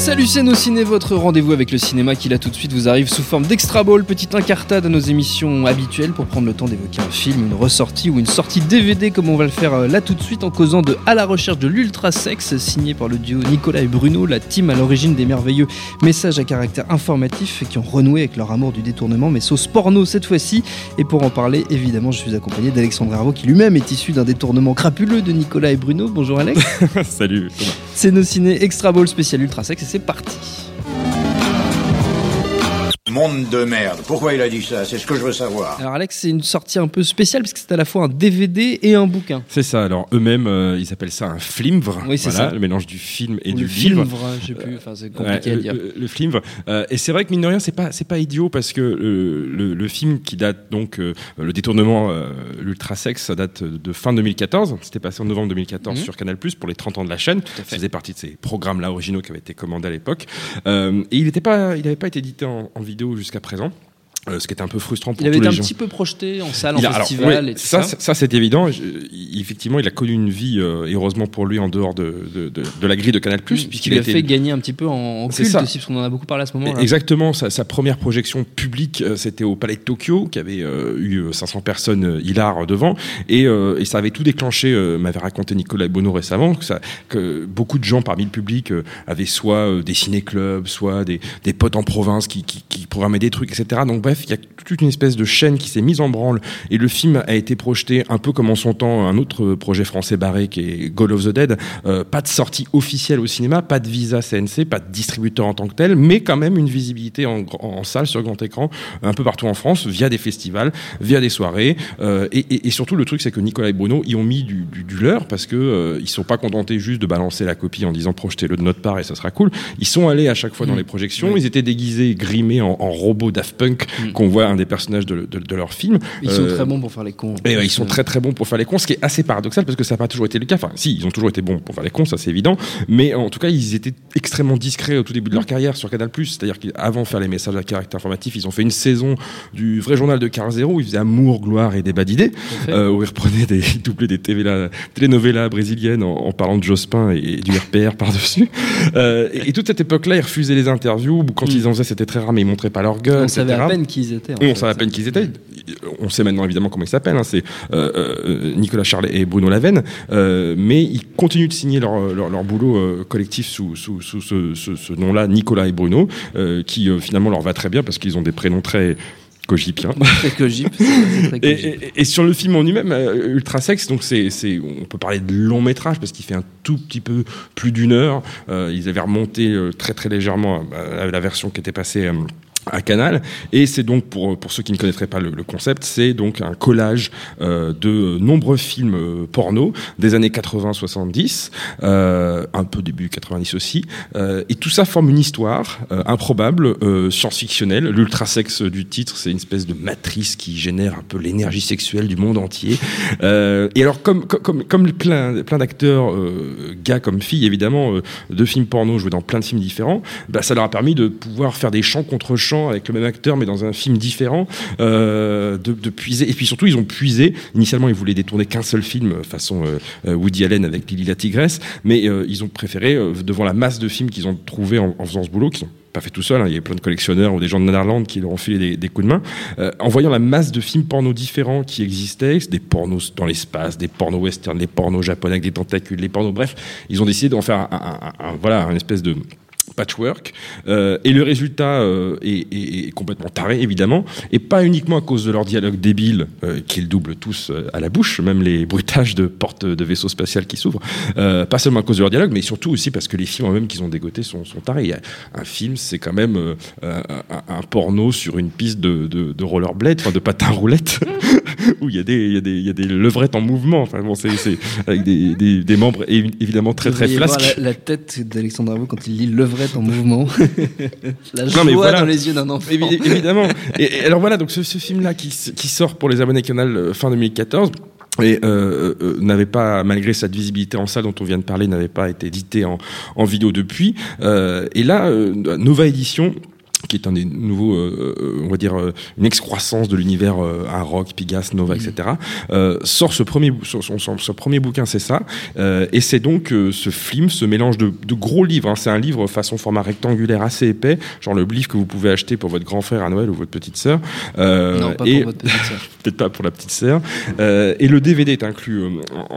Salut c'est nos ciné, votre rendez-vous avec le cinéma qui là tout de suite vous arrive sous forme d'extra ball, petite incartade à nos émissions habituelles pour prendre le temps d'évoquer un film, une ressortie ou une sortie DVD comme on va le faire euh, là tout de suite en causant de À la recherche de l'ultra sexe signé par le duo Nicolas et Bruno, la team à l'origine des merveilleux messages à caractère informatif qui ont renoué avec leur amour du détournement mais sauce porno cette fois-ci et pour en parler évidemment je suis accompagné d'Alexandre Herveau qui lui-même est issu d'un détournement crapuleux de Nicolas et Bruno. Bonjour Alex. Salut. C'est nos ciné extra ball spécial ultra sexe c'est parti. Monde de merde. Pourquoi il a dit ça? C'est ce que je veux savoir. Alors Alex, c'est une sortie un peu spéciale parce que c'est à la fois un DVD et un bouquin. C'est ça. Alors eux-mêmes, euh, ils appellent ça un flimvre. Oui, c'est Voilà, ça. le mélange du film et Ou du le livre. film, je sais plus, enfin c'est Ouais, compliqué à le, dire. le- le flimvre. Euh, et c'est vrai que mine de rien, c'est pas c'est pas idiot parce que le, le, le film qui date donc euh, le détournement euh, l'ultra sexe, ça date de fin 2014. C'était passé en novembre 2014 Mhm. sur Canal pour les 30 ans de la chaîne. à fait. Ça faisait partie de ces programmes là originaux qui avaient été commandés à l'époque. Euh, et il n'était pas il n'avait pas été édité en, en vidéo jusqu'à présent. euh, ce qui était un peu frustrant pour Il avait tous été les un gens. petit peu projeté en salle, Il en a- alors, festival ouais, et tout ça, ça. c'est évident. Je- il- effectivement, il a connu une vie, euh, et heureusement pour lui, en dehors de, de, de, de la grille de Canal+. Puisqu'il lui a fait gagner un petit peu en, culte ça. aussi, parce qu'on en a beaucoup parlé à ce moment-là. Exactement, sa, sa première projection publique, euh, c'était au Palais de Tokyo, qui avait euh, eu euh, 500 personnes euh, hilar devant, et, et ça avait tout déclenché, m'avait raconté Nicolas Bono récemment, que, ça, que beaucoup de gens parmi le public avaient soit des ciné-clubs, soit des, des potes en province qui, qui, qui programmaient des trucs, etc. Donc bref, il y a toute une espèce de chaîne qui s'est mise en branle, et le film a été projeté un peu comme en son temps un autre projet français barré qui est Goal of the Dead, euh, pas de sortie officielle au cinéma, pas de visa CNC, pas de distributeur en tant que tel, mais quand même une visibilité en, salle sur grand écran un peu partout en France via des festivals, via des soirées. euh, et, et- et surtout le truc c'est que Nicolas et Bruno y ont mis du, du, du leur parce que euh, ils sont pas contentés juste de balancer la copie en disant projetez-le de notre part et ça sera cool. Ils sont allés à chaque fois dans Mm. les projections, ils étaient déguisés, grimés en, en robots Daft Punk Mm. qu'on voit un des personnages de, de, de leur film. Ils sont Euh, très bons pour faire les cons. et ouais, ils sont très très bons pour faire les cons, ce qui est assez paradoxal parce que ça n'a pas toujours été le cas. Enfin, si, ils ont toujours été bons pour faire les cons, ça c'est évident. Mais en tout cas, ils étaient extrêmement discrets au tout début de leur carrière sur Canal+. C'est-à-dire qu'avant de faire les messages à caractère informatif, ils ont fait une saison du vrai journal de Carl Zero où ils faisaient amour, gloire et débat d'idées, euh, où ils reprenaient des ils doublaient des télénovelas, telenovelas brésiliennes en, en parlant de Jospin et, et du RPR par-dessus. Euh, et, et toute cette époque-là, ils refusaient les interviews. Quand Mm. ils en faisaient, c'était très rare, mais ils montraient pas leur gueule. On savait etc. à peine qui ils étaient. on fait. savait à peine qui ils étaient. On sait maintenant évidemment comment ils s'appellent. hein. C'est euh, euh, Nicolas Charlet et Bruno Lavenne. Euh, mais ils continuent de signer leur, leur, leur boulot collectif sous, sous, sous ce, ce- ce nom-là, Nicolas et Bruno, qui finalement leur va très bien parce qu'ils ont des prénoms très cogipiens. Très cogip, Et, cogip. et- et sur le film en lui-même, euh, Ultra Sex, donc c'est, c'est, on peut parler de long métrage parce qu'il fait un tout petit peu plus d'une heure. Euh, ils avaient remonté euh, très très légèrement la version qui était passée. À Canal. Et c'est donc pour pour ceux qui ne connaîtraient pas le, le concept c'est donc un collage euh, de nombreux films euh, porno des années 80-70 euh, un peu début 90 aussi. Euh, et tout ça forme une histoire euh, improbable euh, science-fictionnelle. L'ultrasex du titre c'est une espèce de matrice qui génère un peu l'énergie sexuelle du monde entier. Et alors comme comme comme, plein plein d'acteurs gars comme filles évidemment de films porno joués dans plein de films différents bah, ça leur a permis de pouvoir faire des chants contre chants avec le même acteur mais dans un film différent euh, de, puiser. Et puis surtout ils ont puisé. Initialement ils voulaient détourner qu'un seul film euh, façon euh, Woody Allen avec Lily la tigresse. Mais ils ont préféré devant la masse de films qu'ils ont trouvé en, faisant ce boulot qu'ils ont pas fait tout seul, hein, il y a plein de collectionneurs ou des gens de Netherlands qui leur ont filé des, coups de main, en voyant la masse de films porno différents qui existaient, des pornos dans l'espace, des pornos western, des pornos japonais avec des tentacules, des pornos, bref, ils ont décidé d'en faire un, voilà, un espèce de patchwork. Euh, et le résultat euh, est, est- est complètement taré, évidemment, et pas uniquement à cause de leur dialogue débile, euh, qu'ils doublent tous à la bouche, même les bruitages de portes de vaisseau spatial qui s'ouvrent. Pas seulement à cause de leur dialogue, mais surtout aussi parce que les films eux-mêmes qu'ils ont dégotés sont, sont tarés. Un film, c'est quand même un, porno sur une piste de, de, de rollerblade, enfin de patin roulette, où il y a des, il y y a des levrettes en mouvement. Enfin bon, c'est avec des, des, des membres évi- évidemment très très flasques. La, la tête d'Alexandre Arnaud quand il lit Levrette en mouvement. la joie Non, mais voilà. dans les yeux d'un enfant. Évi- évidemment. Et, et alors voilà, donc ce, ce film-là qui, sort pour les abonnés Canal euh, fin 2014. Et euh, euh, n'avait pas, malgré cette visibilité en salle dont on vient de parler, n'avait pas été édité en, en vidéo depuis. Euh, et là, euh, Nova Edition qui est un des nouveaux, euh, euh, on va dire, euh, une excroissance de l'univers euh, un rock, Pigas, Nova, etc. euh, sort ce premier, son, son- son- son premier bouquin, c'est ça, euh, et c'est donc euh, ce film, ce mélange de, de gros livres. hein. c'est un livre façon format rectangulaire assez épais, genre le livre que vous pouvez acheter pour votre grand frère à Noël ou votre petite sœur. Euh, non, pas et- pour votre petite sœur. peut-être pas pour la petite sœur. Euh, et le DVD est inclus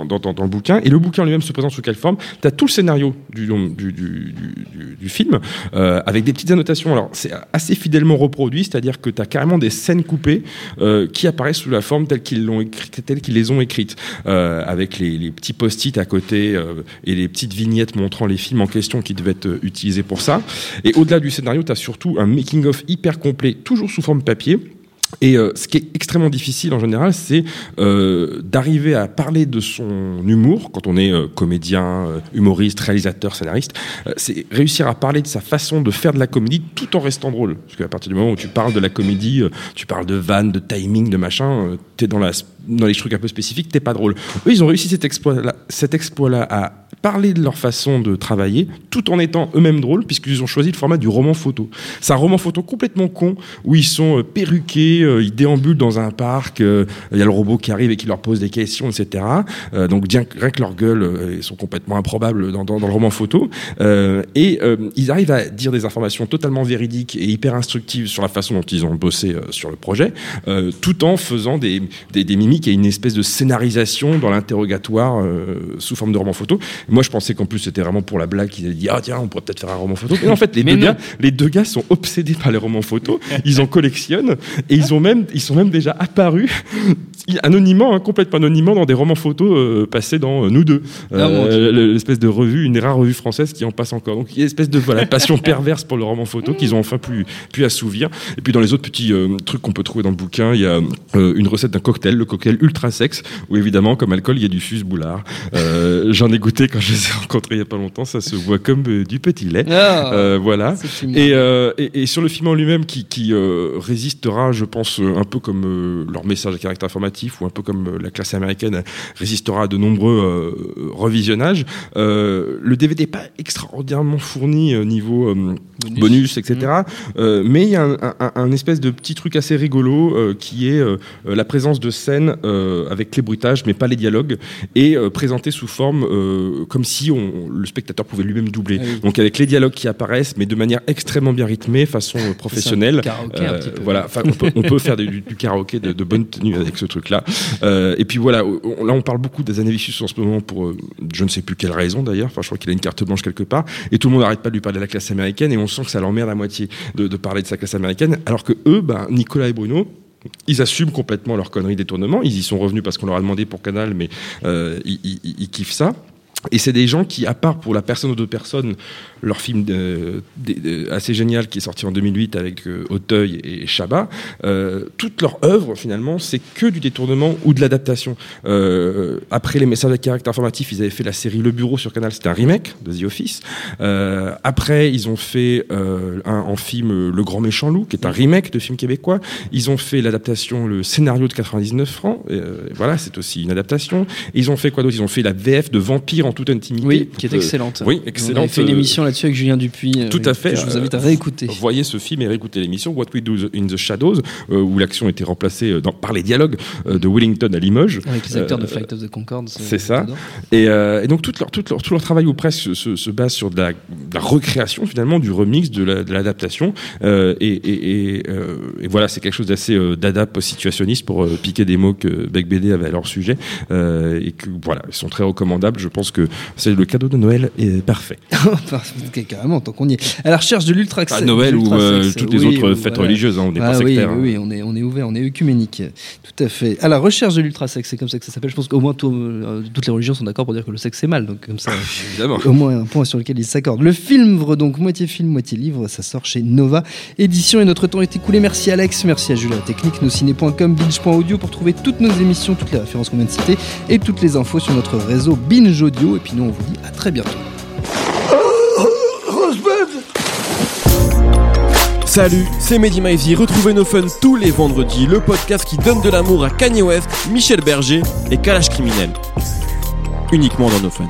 dans, dans- dans le bouquin. Et le bouquin lui-même se présente sous quelle forme? Tu as tout le scénario du, du- du- du film, euh, avec des petites annotations. Alors, c'est assez fidèlement reproduit, c'est-à-dire que tu as carrément des scènes coupées euh, qui apparaissent sous la forme telle qu'ils l'ont écrite, telle qu'ils les ont écrites, euh, avec les, les petits post-it à côté euh, et les petites vignettes montrant les films en question qui devaient être euh, utilisés pour ça. Et au-delà du scénario, tu as surtout un making-of hyper complet, toujours sous forme papier. Et euh, ce qui est extrêmement difficile en général, c'est euh, d'arriver à parler de son humour quand on est euh, comédien, euh, humoriste, réalisateur, scénariste. Euh, c'est réussir à parler de sa façon de faire de la comédie tout en restant drôle. Parce qu'à partir du moment où tu parles de la comédie, euh, tu parles de vannes, de timing, de machin, t'es dans la dans les trucs un peu spécifiques, t'es pas drôle. Eux, ils ont réussi cet exploit-là, à parler de leur façon de travailler, tout en étant eux-mêmes drôles, puisqu'ils ont choisi le format du roman photo. C'est un roman photo complètement con, où ils sont euh, perruqués, euh, ils déambulent dans un parc, euh, il y a le robot qui arrive et qui leur pose des questions, etc. Donc bien, rien que leur gueule, ils sont complètement improbables dans, le roman photo. Et ils arrivent à dire des informations totalement véridiques et hyper instructives sur la façon dont ils ont bossé sur le projet, tout en faisant des, des, des mimiques et une espèce de scénarisation dans l'interrogatoire euh, sous forme de roman photo. Moi, je pensais qu'en plus c'était vraiment pour la blague qu'ils avaient dit ah tiens, on pourrait peut-être faire un roman photo. Mais en fait, les deux gars, les deux gars sont obsédés par les romans photos. Ils en collectionnent et ils ont même, ils sont même déjà apparus anonymement, hein, complètement anonymement, dans des romans photos euh, passés dans euh, Nous deux, Ah, le- l'espèce de revue, une des rares revues françaises qui en passe encore. Donc il y a une espèce de voilà passion perverse pour le roman photo qu'ils ont enfin pu pu assouvir. Et puis dans les autres petits euh, trucs qu'on peut trouver dans le bouquin, il y a euh, une recette d'un cocktail, le cocktail ultra sexe, où évidemment comme alcool il y a du fuse boulard. Euh, J'en ai goûté quand je les ai rencontrés il y a pas longtemps. Ça se voit comme euh, du petit lait. Euh, voilà. Et, euh, et, et sur le film en lui-même, qui, qui euh, résistera, je pense, euh, un peu comme euh, leur message à caractère ou un peu comme euh, la classe américaine résistera à de nombreux euh, revisionnages, euh, le DVD n'est pas extraordinairement fourni euh, niveau bonus. etc. Euh, mais il y a un, un- un espèce de petit truc assez rigolo qui est la présence de scènes avec les bruitages, mais pas les dialogues, et présenté sous forme comme si on, le spectateur pouvait lui-même doubler. Ah oui. Donc avec les dialogues qui apparaissent, mais de manière extrêmement bien rythmée, façon professionnelle. C'est un karaoké un petit peu. voilà, on peut, on peut faire du, du karaoké de, de bonne tenue avec ce truc-là. Euh, et puis voilà, là on parle beaucoup Vicious en ce moment pour euh, je ne sais plus quelle raison d'ailleurs. Enfin, je crois qu'il a une carte blanche quelque part. Et tout le monde n'arrête pas de lui parler de la classe américaine et on sent que ça l'emmerde à moitié de, parler de sa classe américaine. Alors que eux, ben, Nicolas et Bruno, ils assument complètement leur connerie détournement. Ils y sont revenus parce qu'on leur a demandé pour Canal, mais euh, ils kiffent ça. Et c'est des gens qui, à part pour la personne ou deux personnes, leur film de- de- de- assez génial qui est sorti en 2008 avec euh, Auteuil et Chabat, euh, toute leur œuvre finalement c'est que du détournement ou de l'adaptation. Euh, après les messages à caractère informatif, ils avaient fait la série Le Bureau sur Canal, c'était un remake de The Office. Euh, après, ils ont fait euh, un, en film euh, Le Grand Méchant Loup, qui est un remake de film québécois. Ils ont fait l'adaptation, le scénario de 99 francs. Euh, voilà, c'est aussi une adaptation. Et ils ont fait quoi d'autre? Ils ont fait la VF de Vampire en toute intimité. Oui, qui est Euh, excellente. oui, On avait excellente. fait une euh, émission là-dessus avec Julien Dupuis. euh, tout à fait. Je vous invite à Euh, réécouter. Voyez ce film et réécoutez l'émission What We Do in the Shadows, euh, où l'action était remplacée euh, dans- par les dialogues euh, de Wellington à Limoges. Avec les acteurs de Euh, Flight of the Concorde. c'est ça. Et, euh, et donc tout leur, tout, leur, tout leur travail ou presque se, se- se base sur de la, de la recréation finalement, du remix, de la- de l'adaptation. Euh, et, et, et, euh, et voilà, c'est quelque chose d'assez euh, d'adap situationniste pour euh, piquer des mots que Beck BD avait à leur sujet. Euh, et que voilà, ils sont très recommandables. Je pense que c'est le cadeau de Noël est parfait. Ok, carrément, tant qu'on y est. À la recherche de l'ultra À Noël ou euh, toutes les autres fêtes religieuses, hein, on n'est pas Ah oui, sectaire. hein. oui, oui, on est, on est ouvert, on est œcuménique. Tout à fait. À la recherche de l'ultrasexe, c'est comme ça que ça s'appelle. Je pense qu'au moins tout- euh, toutes les religions sont d'accord pour dire que le sexe c'est mal. Donc comme ça, Évidemment. au moins un point sur lequel ils s'accordent. Le film, donc moitié film, moitié livre, ça sort chez Nova Édition et notre temps est écoulé. Merci Alex, merci à la technique, nosciné.com, binge.audio pour trouver toutes nos émissions, toutes les références qu'on vient de citer et toutes les infos sur notre réseau Binge Audio. Et puis nous, on vous dit à très bientôt. Salut, c'est Mehdi Maizy. Retrouvez nos fun tous les vendredis, le podcast qui donne de l'amour à Kanye West, Michel Berger et Kalash Criminel. Uniquement dans nos fun.